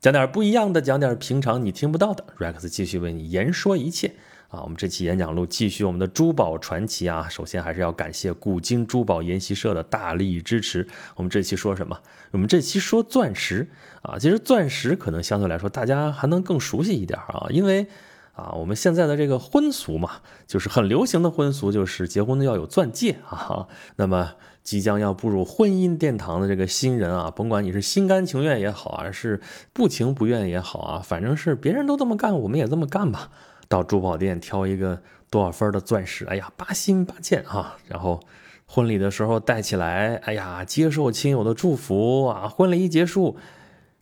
讲点不一样的，讲点平常你听不到的。Rex 继续为你言说一切啊！我们这期演讲录继续我们的珠宝传奇啊！首先还是要感谢古今珠宝研习社的大力支持。我们这期说什么？我们这期说钻石啊！其实钻石可能相对来说大家还能更熟悉一点啊，因为啊，我们现在的这个婚俗嘛，就是很流行的婚俗，就是结婚要有钻戒啊。那么。即将要步入婚姻殿堂的这个新人啊，甭管你是心甘情愿也好啊，是不情不愿也好啊，反正是别人都这么干，我们也这么干吧。到珠宝店挑一个多少分的钻石，哎呀，八心八箭啊。然后婚礼的时候戴起来，哎呀，接受亲友的祝福啊。婚礼一结束。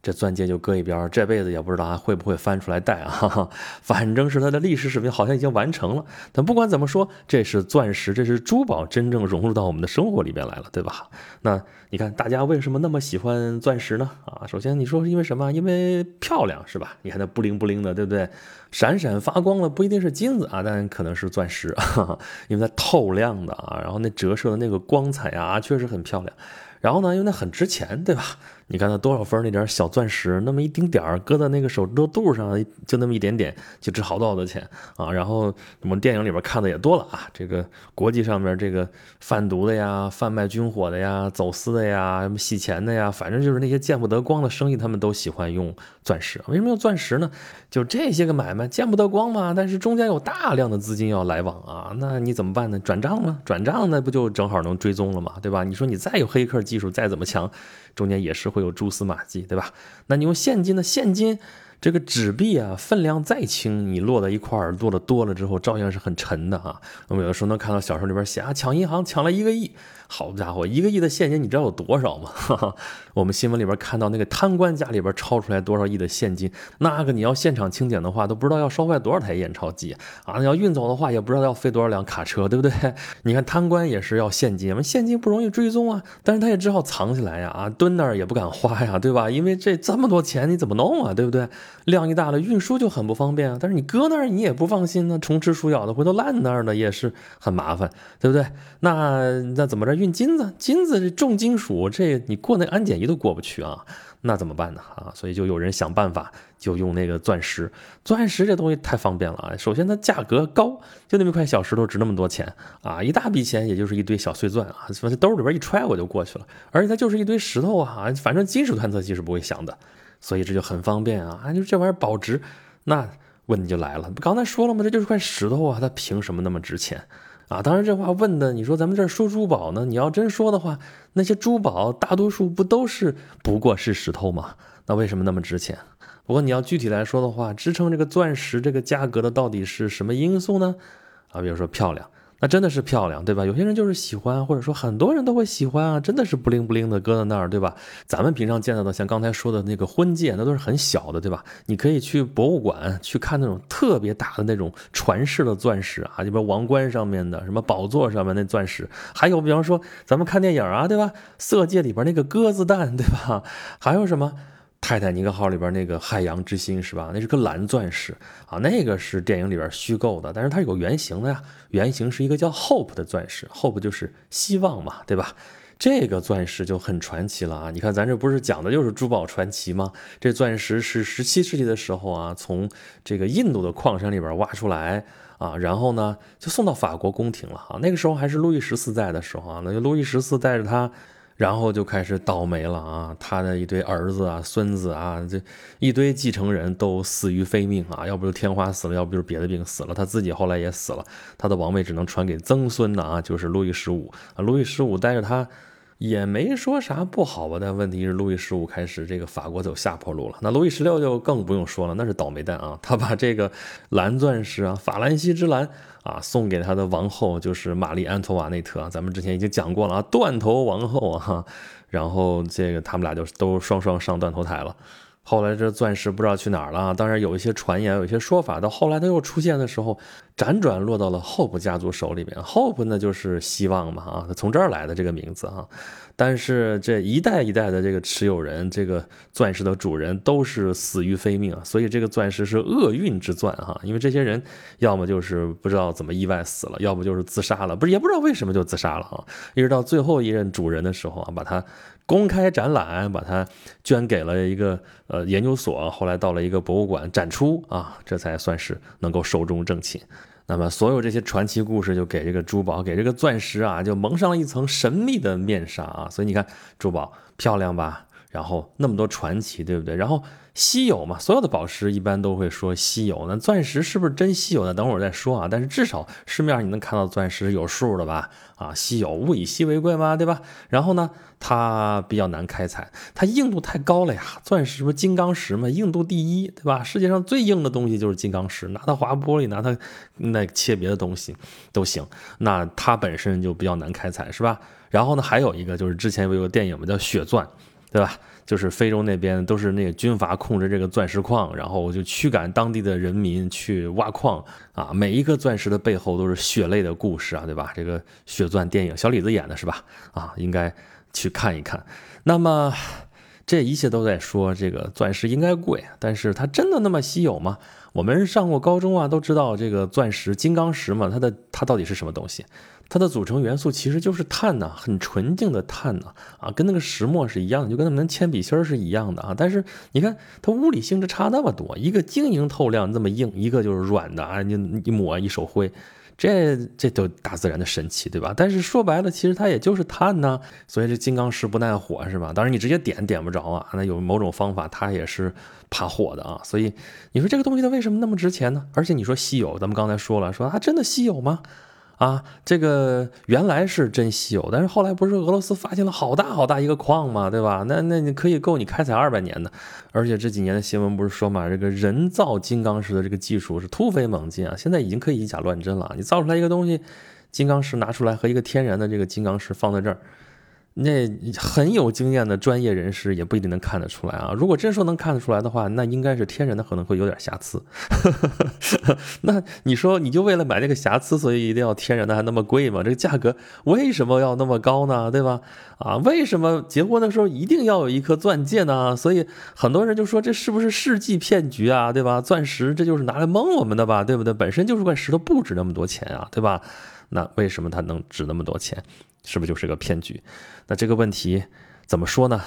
这钻戒就搁一边，这辈子也不知道还会不会翻出来戴啊！反正是它的历史使命好像已经完成了。但不管怎么说，这是钻石，这是珠宝真正融入到我们的生活里边来了，对吧？那你看大家为什么那么喜欢钻石呢？啊，首先你说是因为什么？因为漂亮是吧？你看它布灵布灵的，对不对？闪闪发光的不一定是金子啊，但可能是钻石，因为它透亮的啊，然后那折射的那个光彩啊，确实很漂亮。然后呢，因为那很值钱，对吧？你看它多少分那点小钻石，那么一丁点儿，搁在那个手指头肚上，就那么一点点，就值好多好多钱啊！然后我们电影里边看的也多了啊，这个国际上面这个贩毒的呀、贩卖军火的呀、走私的呀、什么洗钱的呀，反正就是那些见不得光的生意，他们都喜欢用钻石。为什么用钻石呢？就这些个买卖见不得光嘛，但是中间有大量的资金要来往啊，那你怎么办呢？转账吗？转账那不就正好能追踪了嘛，对吧？你说你再有黑客技术，再怎么强。中间也是会会有蛛丝马迹，对吧？那你用现金的现金，这个纸币啊，分量再轻，你摞在一块儿，摞的多了之后，照样是很沉的啊。我们有的时候能看到小说里边写啊，抢银行抢了一个亿。好家伙，一个亿的现金，你知道有多少吗？我们新闻里边看到那个贪官家里边抄出来多少亿的现金，那个你要现场清点的话，都不知道要烧坏多少台验钞机啊！你要运走的话，也不知道要费多少辆卡车，对不对？你看贪官也是要现金，现金不容易追踪啊，但是他也只好藏起来呀，啊，蹲那儿也不敢花呀，对吧？因为这这么多钱你怎么弄啊，对不对？量一大了，运输就很不方便啊。但是你搁那儿你也不放心呢，虫吃鼠咬的，回头烂那儿了也是很麻烦，对不对？那那怎么着？运金子，金子这重金属，这你过那安检仪都过不去啊，那怎么办呢？啊，所以就有人想办法，就用那个钻石。钻石这东西太方便了啊！首先它价格高，就那么一块小石头值那么多钱啊，一大笔钱也就是一堆小碎钻啊，反正兜里边一揣我就过去了。而且它就是一堆石头啊，反正金属探测器是不会响的，所以这就很方便啊。啊，就这玩意儿保值，那问题就来了，不刚才说了吗？这就是块石头啊，它凭什么那么值钱？啊，当然这话问的，你说咱们这儿说珠宝呢？你要真说的话，那些珠宝大多数不都是不过是石头吗？那为什么那么值钱？不过你要具体来说的话，支撑这个钻石这个价格的到底是什么因素呢？啊，比如说漂亮。那真的是漂亮，对吧？有些人就是喜欢，或者说很多人都会喜欢啊，真的是不灵不灵的搁在那儿，对吧？咱们平常见到的，像刚才说的那个婚戒，那都是很小的，对吧？你可以去博物馆去看那种特别大的那种传世的钻石啊，里边王冠上面的，什么宝座上面那钻石，还有比方说咱们看电影啊，对吧？色戒里边那个鸽子蛋，对吧？还有什么？泰坦尼克号里边那个海洋之心是吧？那是个蓝钻石啊，那个是电影里边虚构的，但是它有原型的呀。原型是一个叫 Hope 的钻石，Hope 就是希望嘛，对吧？这个钻石就很传奇了啊！你看咱这不是讲的就是珠宝传奇吗？这钻石是十七世纪的时候啊，从这个印度的矿山里边挖出来啊，然后呢就送到法国宫廷了啊。那个时候还是路易十四在的时候啊，那就路易十四带着他。然后就开始倒霉了啊！他的一堆儿子啊、孙子啊，这一堆继承人都死于非命啊，要不就天花死了，要不就是别的病死了。他自己后来也死了，他的王位只能传给曾孙呢啊，就是路易十五啊。路易十五带着他。也没说啥不好吧，但问题是路易十五开始这个法国走下坡路了，那路易十六就更不用说了，那是倒霉蛋啊！他把这个蓝钻石啊，法兰西之蓝啊，送给他的王后，就是玛丽安托瓦内特，咱们之前已经讲过了啊，断头王后啊，然后这个他们俩就都双双上断头台了。后来这钻石不知道去哪儿了，当然有一些传言，有一些说法，到后来它又出现的时候。辗转落到了 Hope 家族手里边。Hope 呢就是希望嘛啊，从这儿来的这个名字啊。但是这一代一代的这个持有人，这个钻石的主人都是死于非命啊，所以这个钻石是厄运之钻哈。因为这些人要么就是不知道怎么意外死了，要不就是自杀了，不是也不知道为什么就自杀了哈。一直到最后一任主人的时候啊，把它公开展览，把它捐给了一个呃研究所，后来到了一个博物馆展出啊，这才算是能够寿终正寝。那么，所有这些传奇故事就给这个珠宝，给这个钻石啊，就蒙上了一层神秘的面纱啊。所以你看，珠宝漂亮吧？然后那么多传奇，对不对？然后稀有嘛，所有的宝石一般都会说稀有。那钻石是不是真稀有呢？等会儿再说啊。但是至少市面上你能看到钻石有数的吧？啊，稀有，物以稀为贵嘛，对吧？然后呢，它比较难开采，它硬度太高了呀。钻石不金刚石嘛，硬度第一，对吧？世界上最硬的东西就是金刚石，拿它划玻璃，拿它那切别的东西都行。那它本身就比较难开采，是吧？然后呢，还有一个就是之前有个电影嘛，叫《血钻》。对吧？就是非洲那边都是那个军阀控制这个钻石矿，然后就驱赶当地的人民去挖矿啊。每一个钻石的背后都是血泪的故事啊，对吧？这个血钻电影，小李子演的是吧？啊，应该去看一看。那么这一切都在说这个钻石应该贵，但是它真的那么稀有吗？我们上过高中啊，都知道这个钻石金刚石嘛，它的它到底是什么东西？它的组成元素其实就是碳呐，很纯净的碳呐，啊，跟那个石墨是一样的，就跟咱们铅笔芯儿是一样的啊。但是你看它物理性质差那么多，一个晶莹透亮这么硬，一个就是软的啊，你一抹一手灰，这这都大自然的神奇，对吧？但是说白了，其实它也就是碳呐，所以这金刚石不耐火是吧？当然你直接点点不着啊，那有某种方法它也是怕火的啊。所以你说这个东西它为什么那么值钱呢？而且你说稀有，咱们刚才说了，说它真的稀有吗？啊，这个原来是真稀有，但是后来不是俄罗斯发现了好大好大一个矿嘛，对吧？那那你可以够你开采二百年的，而且这几年的新闻不是说嘛，这个人造金刚石的这个技术是突飞猛进啊，现在已经可以以假乱真了。你造出来一个东西，金刚石拿出来和一个天然的这个金刚石放在这儿。那很有经验的专业人士也不一定能看得出来啊。如果真说能看得出来的话，那应该是天然的，可能会有点瑕疵。那你说你就为了买那个瑕疵，所以一定要天然的还那么贵吗？这个价格为什么要那么高呢？对吧？啊，为什么结婚的时候一定要有一颗钻戒呢？所以很多人就说这是不是世纪骗局啊？对吧？钻石这就是拿来蒙我们的吧？对不对？本身就是块石头，不值那么多钱啊，对吧？那为什么它能值那么多钱？是不是就是个骗局？那这个问题怎么说呢？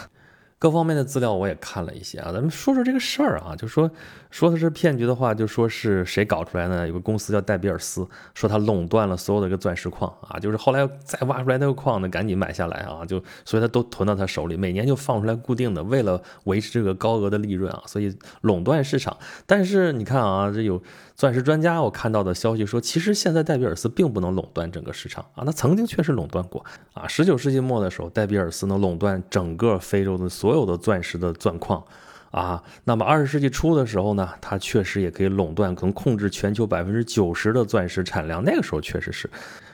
各方面的资料我也看了一些啊，咱们说说这个事儿啊，就说说的是骗局的话，就说是谁搞出来呢？有个公司叫戴比尔斯，说他垄断了所有的一个钻石矿啊，就是后来再挖出来那个矿呢，赶紧买下来啊，就所以他都囤到他手里，每年就放出来固定的，为了维持这个高额的利润啊，所以垄断市场。但是你看啊，这有。钻石专家，我看到的消息说，其实现在戴比尔斯并不能垄断整个市场啊，那曾经确实垄断过啊。十九世纪末的时候，戴比尔斯能垄断整个非洲的所有的钻石的钻矿啊。那么二十世纪初的时候呢，它确实也可以垄断，可能控制全球百分之九十的钻石产量。那个时候确实是。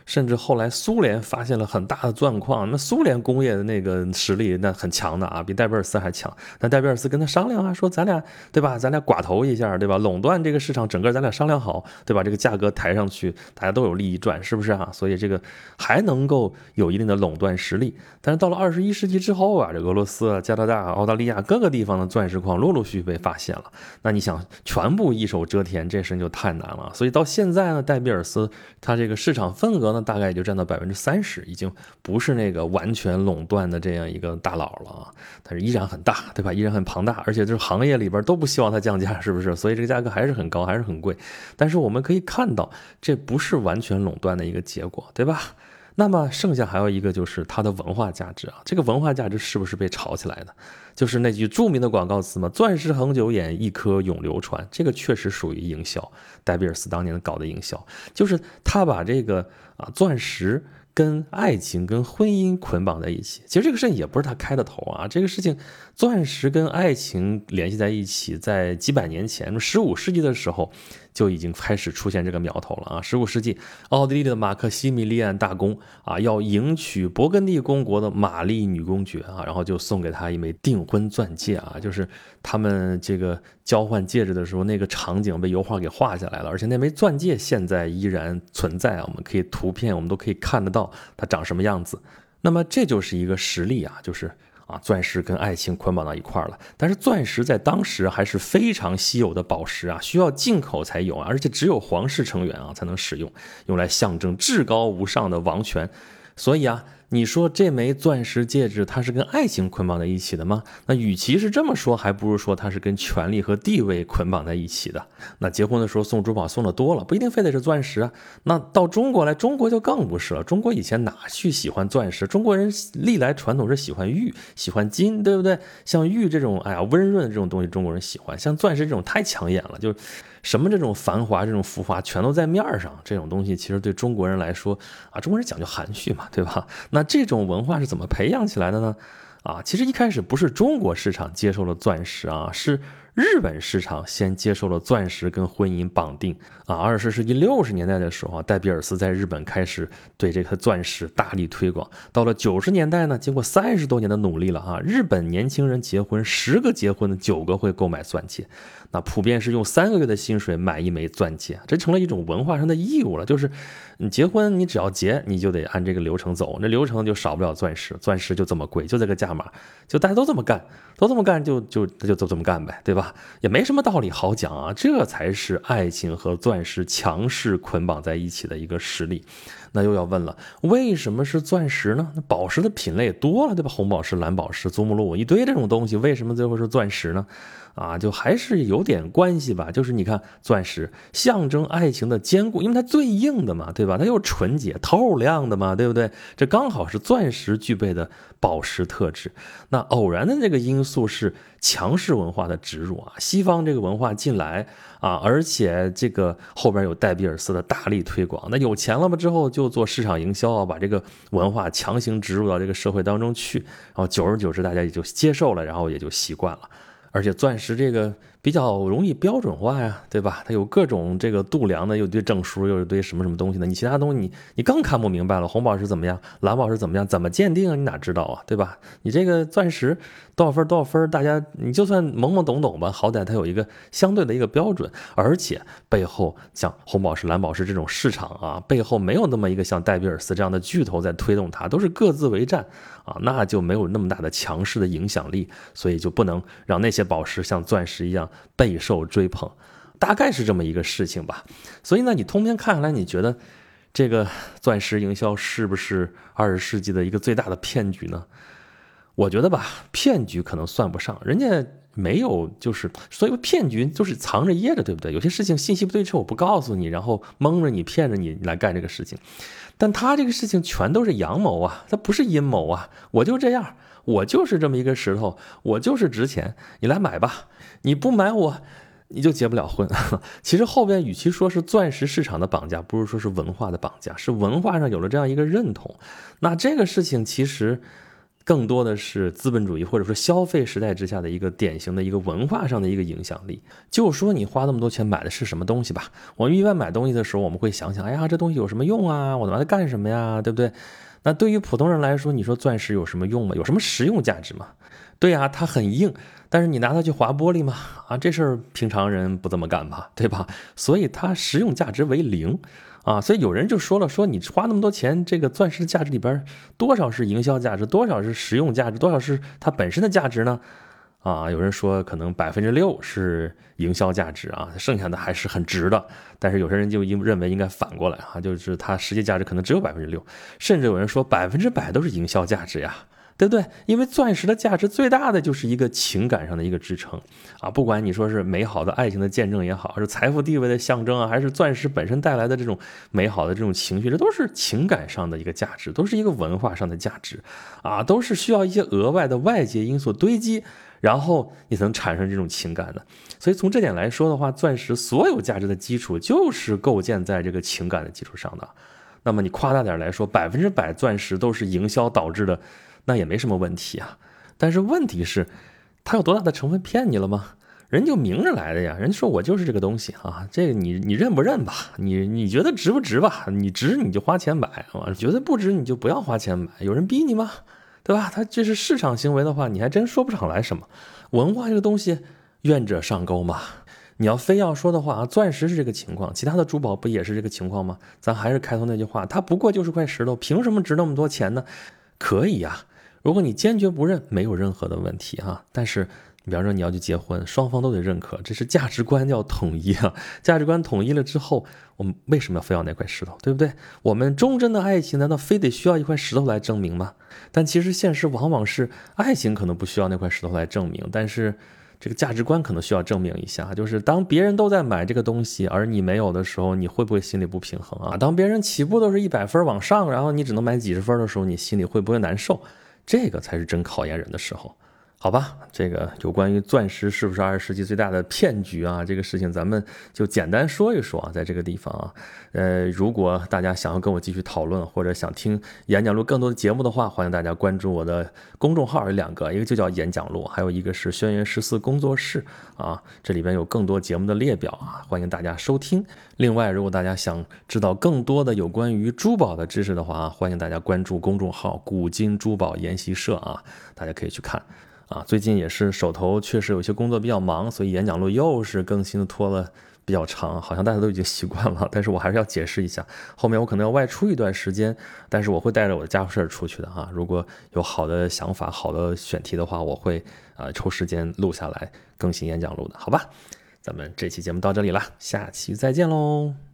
甚至后来苏联发现了很大的钻矿，那苏联工业的那个实力那很强的啊，比戴比尔斯还强。那戴比尔斯跟他商量啊，说咱俩对吧，咱俩寡头一下对吧，垄断这个市场，整个咱俩商量好对吧，这个价格抬上去，大家都有利益赚，是不是啊？所以这个还能够有一定的垄断实力。但是到了二十一世纪之后啊，这俄罗斯、加拿大、澳大利亚各个地方的钻石矿陆陆续续被发现了，那你想全部一手遮天，这事就太难了。所以到现在呢，戴比尔斯它这个市场份额呢。大概也就占到百分之三十，已经不是那个完全垄断的这样一个大佬了啊，但是依然很大，对吧？依然很庞大，而且就是行业里边都不希望它降价，是不是？所以这个价格还是很高，还是很贵。但是我们可以看到，这不是完全垄断的一个结果，对吧？那么剩下还有一个就是它的文化价值啊，这个文化价值是不是被炒起来的？就是那句著名的广告词嘛，“钻石恒久远，一颗永流传”。这个确实属于营销，戴比尔斯当年搞的营销，就是他把这个啊钻石。跟爱情、跟婚姻捆绑在一起，其实这个事情也不是他开的头啊。这个事情，钻石跟爱情联系在一起，在几百年前，十五世纪的时候，就已经开始出现这个苗头了啊！十五世纪，奥地利的马克西米利安大公啊，要迎娶勃艮第公国的玛丽女公爵啊，然后就送给她一枚订婚钻戒啊，就是他们这个交换戒指的时候，那个场景被油画给画下来了，而且那枚钻戒现在依然存在啊，我们可以图片，我们都可以看得到它长什么样子。那么这就是一个实例啊，就是。啊，钻石跟爱情捆绑到一块儿了，但是钻石在当时还是非常稀有的宝石啊，需要进口才有啊，而且只有皇室成员啊才能使用，用来象征至高无上的王权，所以啊。你说这枚钻石戒指，它是跟爱情捆绑在一起的吗？那与其是这么说，还不如说它是跟权力和地位捆绑在一起的。那结婚的时候送珠宝送的多了，不一定非得是钻石啊。那到中国来，中国就更不是了。中国以前哪去喜欢钻石？中国人历来传统是喜欢玉、喜欢金，对不对？像玉这种，哎呀，温润这种东西，中国人喜欢；像钻石这种太抢眼了，就。什么这种繁华、这种浮华，全都在面儿上。这种东西其实对中国人来说啊，中国人讲究含蓄嘛，对吧？那这种文化是怎么培养起来的呢？啊，其实一开始不是中国市场接受了钻石啊，是。日本市场先接受了钻石跟婚姻绑定啊，二十世纪六十年代的时候啊，戴比尔斯在日本开始对这颗钻石大力推广。到了九十年代呢，经过三十多年的努力了啊，日本年轻人结婚十个结婚的九个会购买钻戒，那普遍是用三个月的薪水买一枚钻戒，这成了一种文化上的义务了。就是你结婚，你只要结，你就得按这个流程走，那流程就少不了钻石，钻石就这么贵，就这个价码，就大家都这么干，都这么干，就就那就都这么干呗，对吧？也没什么道理好讲啊，这才是爱情和钻石强势捆绑在一起的一个实力。那又要问了，为什么是钻石呢？那宝石的品类多了，对吧？红宝石、蓝宝石、祖母绿一堆这种东西，为什么最后是钻石呢？啊，就还是有点关系吧。就是你看，钻石象征爱情的坚固，因为它最硬的嘛，对吧？它又纯洁透亮的嘛，对不对？这刚好是钻石具备的宝石特质。那偶然的那个因素是强势文化的植入啊，西方这个文化进来啊，而且这个后边有戴比尔斯的大力推广。那有钱了嘛之后就做市场营销啊，把这个文化强行植入到这个社会当中去，然后久而久之大家也就接受了，然后也就习惯了。而且钻石这个比较容易标准化呀，对吧？它有各种这个度量的，有堆证书，又一堆什么什么东西的。你其他东西你你更看不明白了。红宝石怎么样？蓝宝石怎么样？怎么鉴定啊？你哪知道啊？对吧？你这个钻石多少分多少分？大家你就算懵懵懂懂吧，好歹它有一个相对的一个标准。而且背后像红宝石、蓝宝石这种市场啊，背后没有那么一个像戴比尔斯这样的巨头在推动它，都是各自为战。啊，那就没有那么大的强势的影响力，所以就不能让那些宝石像钻石一样备受追捧，大概是这么一个事情吧。所以呢，你通篇看下来，你觉得这个钻石营销是不是二十世纪的一个最大的骗局呢？我觉得吧，骗局可能算不上，人家没有，就是所以骗局就是藏着掖着，对不对？有些事情信息不对称，我不告诉你，然后蒙着你，骗着你来干这个事情。但他这个事情全都是阳谋啊，他不是阴谋啊！我就这样，我就是这么一个石头，我就是值钱，你来买吧。你不买我，你就结不了婚。其实后边与其说是钻石市场的绑架，不如说是文化的绑架，是文化上有了这样一个认同。那这个事情其实。更多的是资本主义或者说消费时代之下的一个典型的一个文化上的一个影响力。就说你花那么多钱买的是什么东西吧。我们一般买东西的时候，我们会想想，哎呀，这东西有什么用啊？我拿它干什么呀？对不对？那对于普通人来说，你说钻石有什么用吗？有什么实用价值吗？对呀，它很硬，但是你拿它去划玻璃吗？啊，这事儿平常人不这么干吧？对吧？所以它实用价值为零。啊，所以有人就说了，说你花那么多钱，这个钻石的价值里边多少是营销价值，多少是实用价值，多少是它本身的价值呢？啊，有人说可能百分之六是营销价值啊，剩下的还是很值的。但是有些人就应认为应该反过来啊，就是它实际价值可能只有百分之六，甚至有人说百分之百都是营销价值呀。对不对？因为钻石的价值最大的就是一个情感上的一个支撑啊！不管你说是美好的爱情的见证也好，是财富地位的象征啊，还是钻石本身带来的这种美好的这种情绪，这都是情感上的一个价值，都是一个文化上的价值啊，都是需要一些额外的外界因素堆积，然后你才能产生这种情感的。所以从这点来说的话，钻石所有价值的基础就是构建在这个情感的基础上的。那么你夸大点来说，百分之百钻石都是营销导致的。那也没什么问题啊，但是问题是，他有多大的成分骗你了吗？人就明着来的呀，人说我就是这个东西啊，这个你你认不认吧？你你觉得值不值吧？你值你就花钱买啊，觉得不值你就不要花钱买。有人逼你吗？对吧？他这是市场行为的话，你还真说不上来什么。文化这个东西，愿者上钩嘛。你要非要说的话啊，钻石是这个情况，其他的珠宝不也是这个情况吗？咱还是开头那句话，它不过就是块石头，凭什么值那么多钱呢？可以呀，如果你坚决不认，没有任何的问题哈。但是。比方说你要去结婚，双方都得认可，这是价值观要统一啊！价值观统一了之后，我们为什么要非要那块石头，对不对？我们忠贞的爱情难道非得需要一块石头来证明吗？但其实现实往往是，爱情可能不需要那块石头来证明，但是这个价值观可能需要证明一下。就是当别人都在买这个东西，而你没有的时候，你会不会心里不平衡啊？当别人起步都是一百分往上，然后你只能买几十分的时候，你心里会不会难受？这个才是真考验人的时候。好吧，这个有关于钻石是不是二十世纪最大的骗局啊？这个事情咱们就简单说一说啊，在这个地方啊，呃，如果大家想要跟我继续讨论，或者想听演讲录更多的节目的话，欢迎大家关注我的公众号，有两个，一个就叫演讲录，还有一个是轩辕十四工作室啊，这里边有更多节目的列表啊，欢迎大家收听。另外，如果大家想知道更多的有关于珠宝的知识的话，欢迎大家关注公众号古今珠宝研习社啊，大家可以去看。啊，最近也是手头确实有些工作比较忙，所以演讲录又是更新的拖了比较长，好像大家都已经习惯了。但是我还是要解释一下，后面我可能要外出一段时间，但是我会带着我的家伙事儿出去的哈。如果有好的想法、好的选题的话，我会啊抽时间录下来更新演讲录的，好吧？咱们这期节目到这里了，下期再见喽。